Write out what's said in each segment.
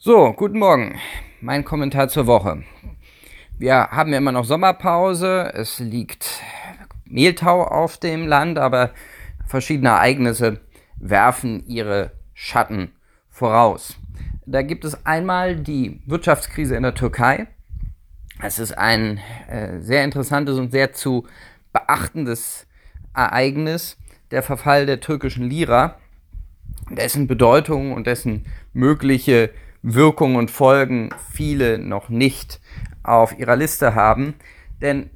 So, guten Morgen. Mein Kommentar zur Woche. Wir haben ja immer noch Sommerpause. Es liegt Mehltau auf dem Land, aber verschiedene Ereignisse werfen ihre Schatten voraus. Da gibt es einmal die Wirtschaftskrise in der Türkei. Es ist ein äh, sehr interessantes und sehr zu beachtendes Ereignis, der Verfall der türkischen Lira, dessen Bedeutung und dessen mögliche Wirkungen und Folgen viele noch nicht auf ihrer Liste haben. Denn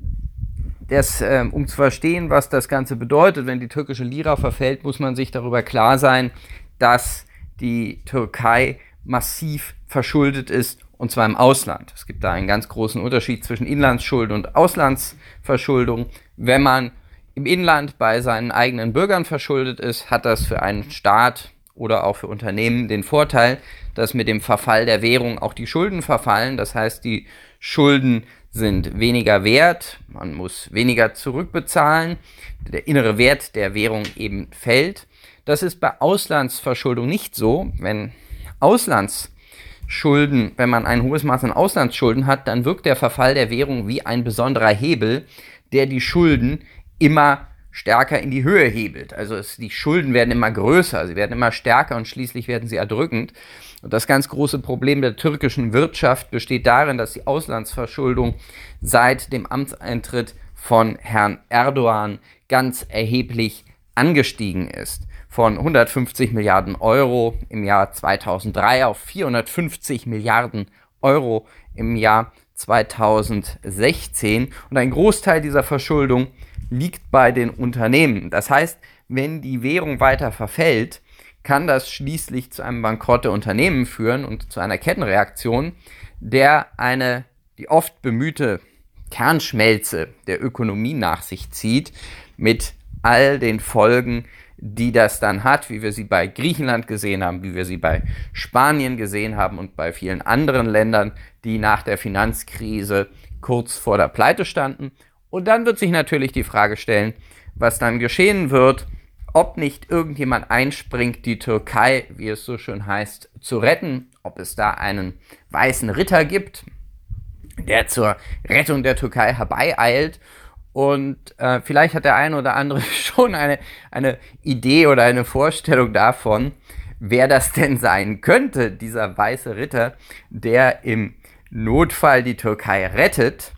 das, äh, um zu verstehen, was das Ganze bedeutet, wenn die türkische Lira verfällt, muss man sich darüber klar sein, dass die Türkei massiv verschuldet ist und zwar im Ausland. Es gibt da einen ganz großen Unterschied zwischen Inlandsschulden und Auslandsverschuldung. Wenn man im Inland bei seinen eigenen Bürgern verschuldet ist, hat das für einen Staat oder auch für Unternehmen den Vorteil, dass mit dem Verfall der Währung auch die Schulden verfallen. Das heißt, die Schulden sind weniger wert, man muss weniger zurückbezahlen, der innere Wert der Währung eben fällt. Das ist bei Auslandsverschuldung nicht so. Wenn Auslandsschulden, wenn man ein hohes Maß an Auslandsschulden hat, dann wirkt der Verfall der Währung wie ein besonderer Hebel, der die Schulden immer stärker in die Höhe hebelt. Also es, die Schulden werden immer größer, sie werden immer stärker und schließlich werden sie erdrückend. Und das ganz große Problem der türkischen Wirtschaft besteht darin, dass die Auslandsverschuldung seit dem Amtseintritt von Herrn Erdogan ganz erheblich angestiegen ist. Von 150 Milliarden Euro im Jahr 2003 auf 450 Milliarden Euro im Jahr 2016. Und ein Großteil dieser Verschuldung liegt bei den Unternehmen. Das heißt, wenn die Währung weiter verfällt, kann das schließlich zu einem Bankrott der Unternehmen führen und zu einer Kettenreaktion, der eine, die oft bemühte Kernschmelze der Ökonomie nach sich zieht, mit all den Folgen, die das dann hat, wie wir sie bei Griechenland gesehen haben, wie wir sie bei Spanien gesehen haben und bei vielen anderen Ländern, die nach der Finanzkrise kurz vor der Pleite standen und dann wird sich natürlich die Frage stellen, was dann geschehen wird, ob nicht irgendjemand einspringt, die Türkei, wie es so schön heißt, zu retten, ob es da einen weißen Ritter gibt, der zur Rettung der Türkei herbeieilt. Und äh, vielleicht hat der eine oder andere schon eine, eine Idee oder eine Vorstellung davon, wer das denn sein könnte, dieser weiße Ritter, der im Notfall die Türkei rettet.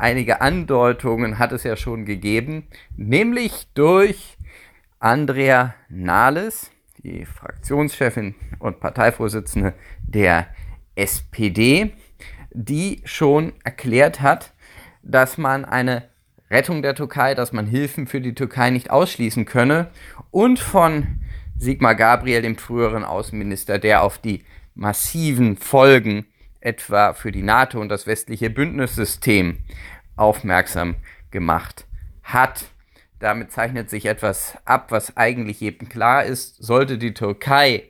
Einige Andeutungen hat es ja schon gegeben, nämlich durch Andrea Nahles, die Fraktionschefin und Parteivorsitzende der SPD, die schon erklärt hat, dass man eine Rettung der Türkei, dass man Hilfen für die Türkei nicht ausschließen könne und von Sigmar Gabriel, dem früheren Außenminister, der auf die massiven Folgen etwa für die NATO und das westliche Bündnissystem aufmerksam gemacht hat. Damit zeichnet sich etwas ab, was eigentlich jedem klar ist. Sollte die Türkei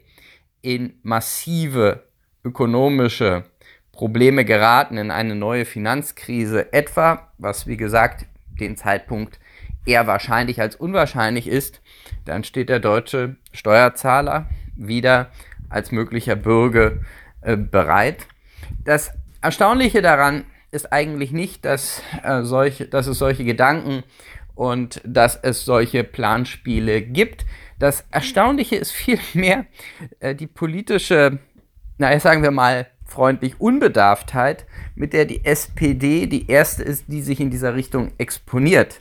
in massive ökonomische Probleme geraten, in eine neue Finanzkrise etwa, was wie gesagt den Zeitpunkt eher wahrscheinlich als unwahrscheinlich ist, dann steht der deutsche Steuerzahler wieder als möglicher Bürger äh, bereit. Das Erstaunliche daran ist eigentlich nicht, dass, äh, solche, dass es solche Gedanken und dass es solche Planspiele gibt. Das Erstaunliche ist vielmehr äh, die politische, naja, sagen wir mal, freundlich Unbedarftheit, mit der die SPD die erste ist, die sich in dieser Richtung exponiert.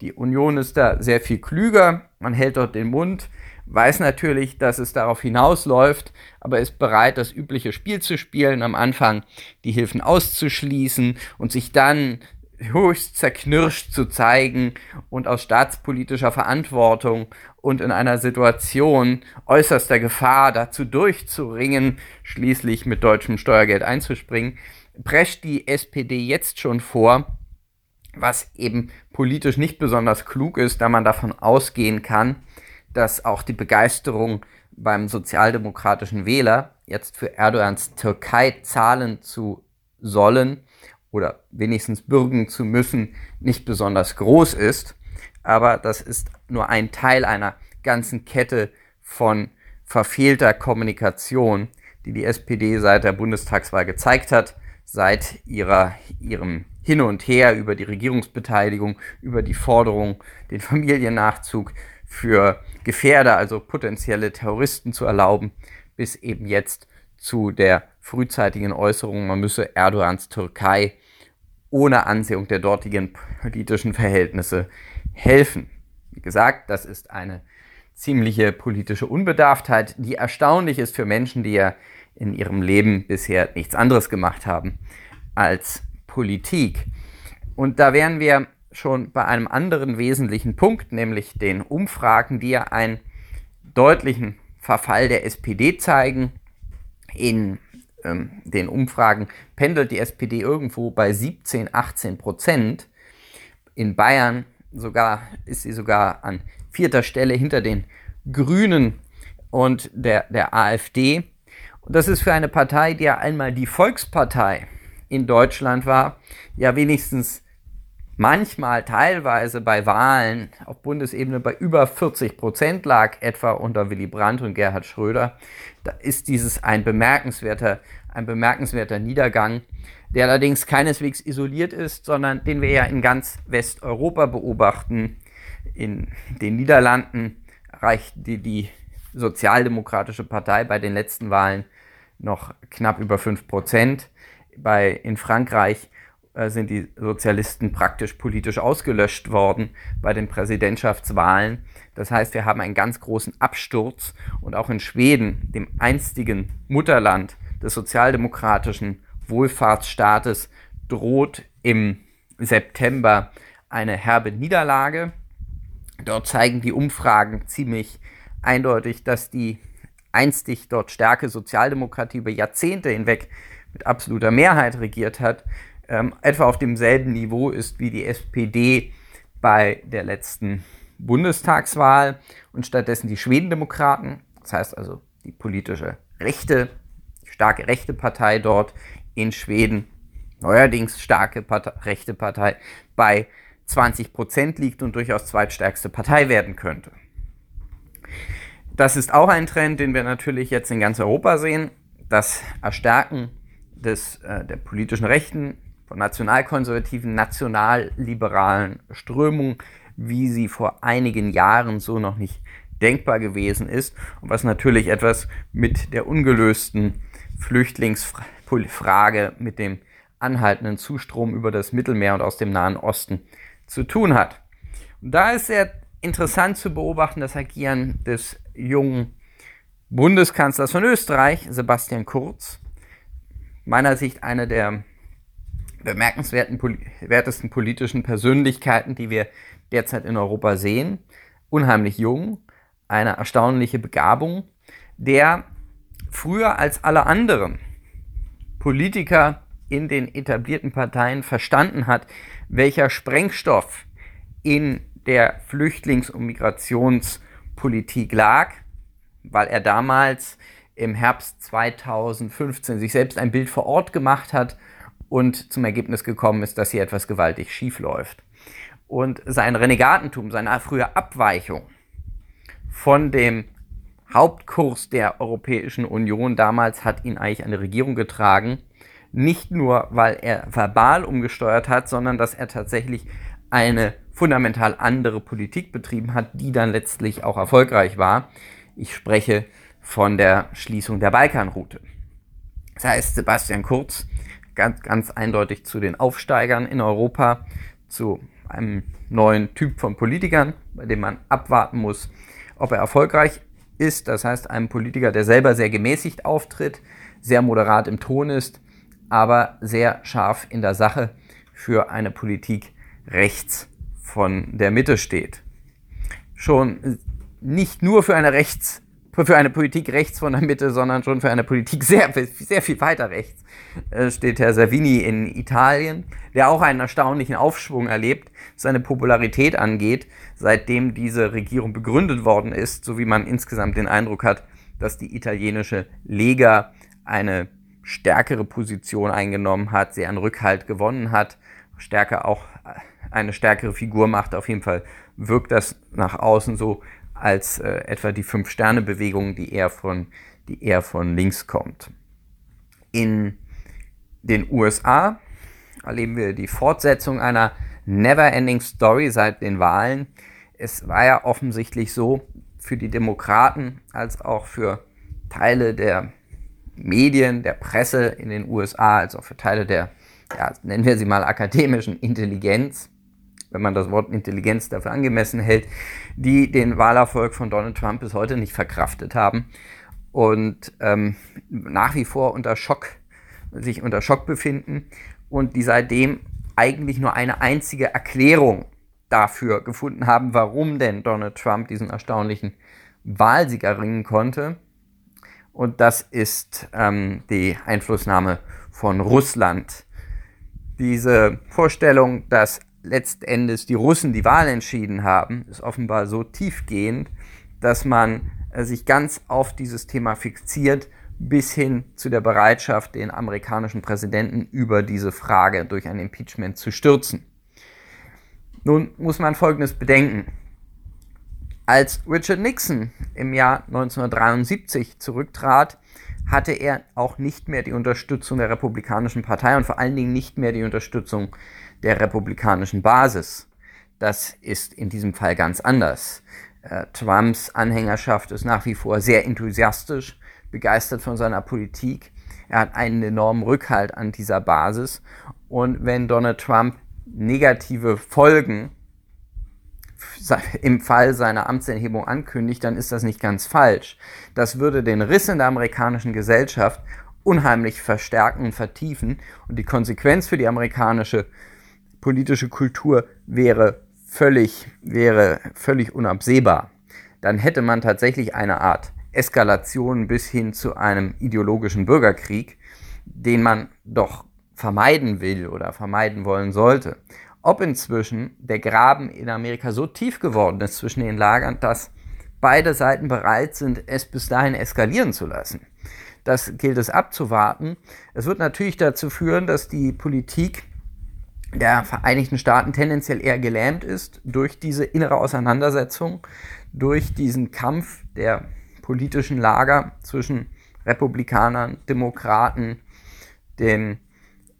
Die Union ist da sehr viel klüger, man hält dort den Mund, weiß natürlich, dass es darauf hinausläuft, aber ist bereit, das übliche Spiel zu spielen, am Anfang die Hilfen auszuschließen und sich dann höchst zerknirscht zu zeigen und aus staatspolitischer Verantwortung und in einer Situation äußerster Gefahr dazu durchzuringen, schließlich mit deutschem Steuergeld einzuspringen, prescht die SPD jetzt schon vor, was eben politisch nicht besonders klug ist, da man davon ausgehen kann, dass auch die Begeisterung beim sozialdemokratischen Wähler jetzt für Erdogans Türkei zahlen zu sollen oder wenigstens bürgen zu müssen, nicht besonders groß ist. Aber das ist nur ein Teil einer ganzen Kette von verfehlter Kommunikation, die die SPD seit der Bundestagswahl gezeigt hat, seit ihrer, ihrem Hin und Her über die Regierungsbeteiligung, über die Forderung, den Familiennachzug für Gefährder, also potenzielle Terroristen zu erlauben, bis eben jetzt zu der frühzeitigen Äußerung, man müsse Erdogans Türkei ohne Ansehung der dortigen politischen Verhältnisse helfen. Wie gesagt, das ist eine ziemliche politische Unbedarftheit, die erstaunlich ist für Menschen, die ja in ihrem Leben bisher nichts anderes gemacht haben als Politik. Und da wären wir schon bei einem anderen wesentlichen Punkt, nämlich den Umfragen, die ja einen deutlichen Verfall der SPD zeigen. In ähm, den Umfragen pendelt die SPD irgendwo bei 17, 18 Prozent. In Bayern sogar ist sie sogar an vierter Stelle hinter den Grünen und der, der AfD. Und das ist für eine Partei, die ja einmal die Volkspartei in Deutschland war, ja wenigstens manchmal teilweise bei Wahlen auf Bundesebene bei über 40 Prozent lag, etwa unter Willy Brandt und Gerhard Schröder. Da ist dieses ein bemerkenswerter, ein bemerkenswerter Niedergang, der allerdings keineswegs isoliert ist, sondern den wir ja in ganz Westeuropa beobachten. In den Niederlanden erreicht die, Sozialdemokratische Partei bei den letzten Wahlen noch knapp über 5 Prozent. Bei, in Frankreich sind die Sozialisten praktisch politisch ausgelöscht worden bei den Präsidentschaftswahlen. Das heißt, wir haben einen ganz großen Absturz und auch in Schweden, dem einstigen Mutterland des sozialdemokratischen Wohlfahrtsstaates, droht im September eine herbe Niederlage. Dort zeigen die Umfragen ziemlich eindeutig, dass die einstig dort starke Sozialdemokratie über Jahrzehnte hinweg mit absoluter Mehrheit regiert hat, ähm, etwa auf demselben Niveau ist wie die SPD bei der letzten Bundestagswahl und stattdessen die Schwedendemokraten, das heißt also die politische Rechte, die starke rechte Partei dort in Schweden, neuerdings starke Partei, rechte Partei, bei 20 Prozent liegt und durchaus zweitstärkste Partei werden könnte. Das ist auch ein Trend, den wir natürlich jetzt in ganz Europa sehen. Das Erstarken des, äh, der politischen Rechten von nationalkonservativen, nationalliberalen Strömungen, wie sie vor einigen Jahren so noch nicht denkbar gewesen ist und was natürlich etwas mit der ungelösten Flüchtlingsfrage, mit dem anhaltenden Zustrom über das Mittelmeer und aus dem Nahen Osten zu tun hat. Und da ist sehr interessant zu beobachten das Agieren des jungen Bundeskanzlers von Österreich, Sebastian Kurz. Meiner Sicht einer der bemerkenswertesten politischen Persönlichkeiten, die wir derzeit in Europa sehen. Unheimlich jung, eine erstaunliche Begabung, der früher als alle anderen Politiker in den etablierten Parteien verstanden hat, welcher Sprengstoff in der Flüchtlings- und Migrationspolitik lag, weil er damals im Herbst 2015 sich selbst ein Bild vor Ort gemacht hat und zum Ergebnis gekommen ist, dass hier etwas gewaltig schief läuft. Und sein Renegatentum, seine frühe Abweichung von dem Hauptkurs der Europäischen Union damals hat ihn eigentlich an die Regierung getragen. Nicht nur, weil er verbal umgesteuert hat, sondern dass er tatsächlich eine fundamental andere Politik betrieben hat, die dann letztlich auch erfolgreich war. Ich spreche von der Schließung der Balkanroute. Das heißt, Sebastian Kurz ganz, ganz eindeutig zu den Aufsteigern in Europa, zu einem neuen Typ von Politikern, bei dem man abwarten muss, ob er erfolgreich ist. Das heißt, einem Politiker, der selber sehr gemäßigt auftritt, sehr moderat im Ton ist, aber sehr scharf in der Sache für eine Politik rechts von der Mitte steht. Schon nicht nur für eine rechts für eine Politik rechts von der Mitte, sondern schon für eine Politik sehr, sehr viel weiter rechts äh, steht Herr Savini in Italien, der auch einen erstaunlichen Aufschwung erlebt, seine Popularität angeht, seitdem diese Regierung begründet worden ist, so wie man insgesamt den Eindruck hat, dass die italienische Lega eine stärkere Position eingenommen hat, sie an Rückhalt gewonnen hat, stärker auch äh, eine stärkere Figur macht. Auf jeden Fall wirkt das nach außen so, als äh, etwa die Fünf-Sterne-Bewegung, die eher von die eher von links kommt. In den USA erleben wir die Fortsetzung einer Never-Ending Story seit den Wahlen. Es war ja offensichtlich so für die Demokraten als auch für Teile der Medien, der Presse in den USA, als auch für Teile der, ja, nennen wir sie mal akademischen Intelligenz, wenn man das Wort Intelligenz dafür angemessen hält, die den Wahlerfolg von Donald Trump bis heute nicht verkraftet haben und ähm, nach wie vor unter Schock, sich unter Schock befinden und die seitdem eigentlich nur eine einzige Erklärung dafür gefunden haben, warum denn Donald Trump diesen erstaunlichen Wahlsieg erringen konnte. Und das ist ähm, die Einflussnahme von Russland. Diese Vorstellung, dass letztendlich die Russen die Wahl entschieden haben, ist offenbar so tiefgehend, dass man äh, sich ganz auf dieses Thema fixiert, bis hin zu der Bereitschaft, den amerikanischen Präsidenten über diese Frage durch ein Impeachment zu stürzen. Nun muss man Folgendes bedenken. Als Richard Nixon im Jahr 1973 zurücktrat, hatte er auch nicht mehr die Unterstützung der Republikanischen Partei und vor allen Dingen nicht mehr die Unterstützung der republikanischen Basis. Das ist in diesem Fall ganz anders. Äh, Trumps Anhängerschaft ist nach wie vor sehr enthusiastisch, begeistert von seiner Politik. Er hat einen enormen Rückhalt an dieser Basis. Und wenn Donald Trump negative Folgen im Fall seiner Amtsenthebung ankündigt, dann ist das nicht ganz falsch. Das würde den Riss in der amerikanischen Gesellschaft unheimlich verstärken und vertiefen. Und die Konsequenz für die amerikanische politische Kultur wäre völlig, wäre völlig unabsehbar. Dann hätte man tatsächlich eine Art Eskalation bis hin zu einem ideologischen Bürgerkrieg, den man doch vermeiden will oder vermeiden wollen sollte. Ob inzwischen der Graben in Amerika so tief geworden ist zwischen den Lagern, dass beide Seiten bereit sind, es bis dahin eskalieren zu lassen. Das gilt es abzuwarten. Es wird natürlich dazu führen, dass die Politik der Vereinigten Staaten tendenziell eher gelähmt ist durch diese innere Auseinandersetzung, durch diesen Kampf der politischen Lager zwischen Republikanern, Demokraten, den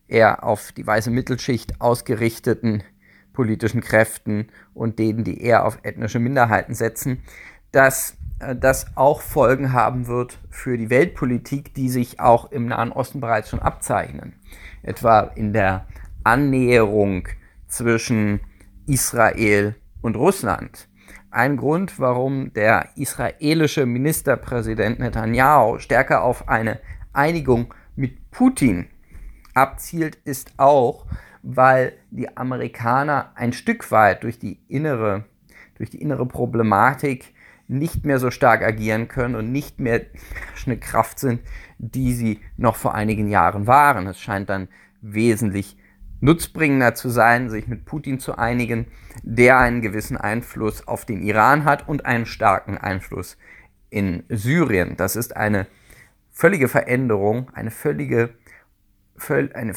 eher auf die weiße Mittelschicht ausgerichteten politischen Kräften und denen, die eher auf ethnische Minderheiten setzen, dass äh, das auch Folgen haben wird für die Weltpolitik, die sich auch im Nahen Osten bereits schon abzeichnen. Etwa in der Annäherung zwischen Israel und Russland. Ein Grund, warum der israelische Ministerpräsident Netanyahu stärker auf eine Einigung mit Putin abzielt, ist auch, weil die Amerikaner ein Stück weit durch die innere, durch die innere Problematik nicht mehr so stark agieren können und nicht mehr eine Kraft sind, die sie noch vor einigen Jahren waren. Es scheint dann wesentlich nutzbringender zu sein, sich mit Putin zu einigen, der einen gewissen Einfluss auf den Iran hat und einen starken Einfluss in Syrien. Das ist eine völlige Veränderung, eine völlige, völ, eine,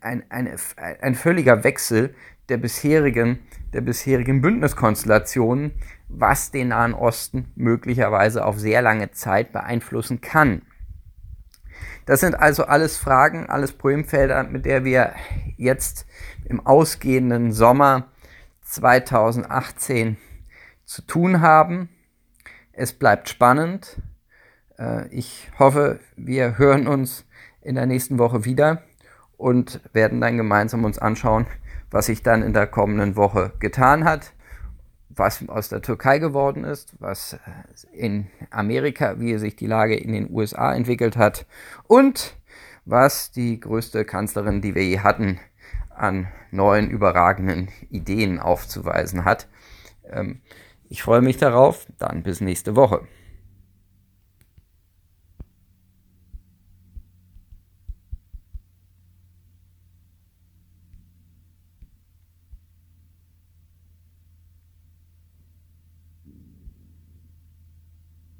ein, eine, ein völliger Wechsel der bisherigen, der bisherigen Bündniskonstellationen, was den Nahen Osten möglicherweise auf sehr lange Zeit beeinflussen kann. Das sind also alles Fragen, alles Problemfelder, mit der wir jetzt im ausgehenden Sommer 2018 zu tun haben. Es bleibt spannend. Äh, ich hoffe, wir hören uns in der nächsten Woche wieder und werden dann gemeinsam uns anschauen, was sich dann in der kommenden Woche getan hat was aus der Türkei geworden ist, was in Amerika, wie sich die Lage in den USA entwickelt hat und was die größte Kanzlerin, die wir je hatten, an neuen überragenden Ideen aufzuweisen hat. Ähm, ich freue mich darauf. Dann bis nächste Woche.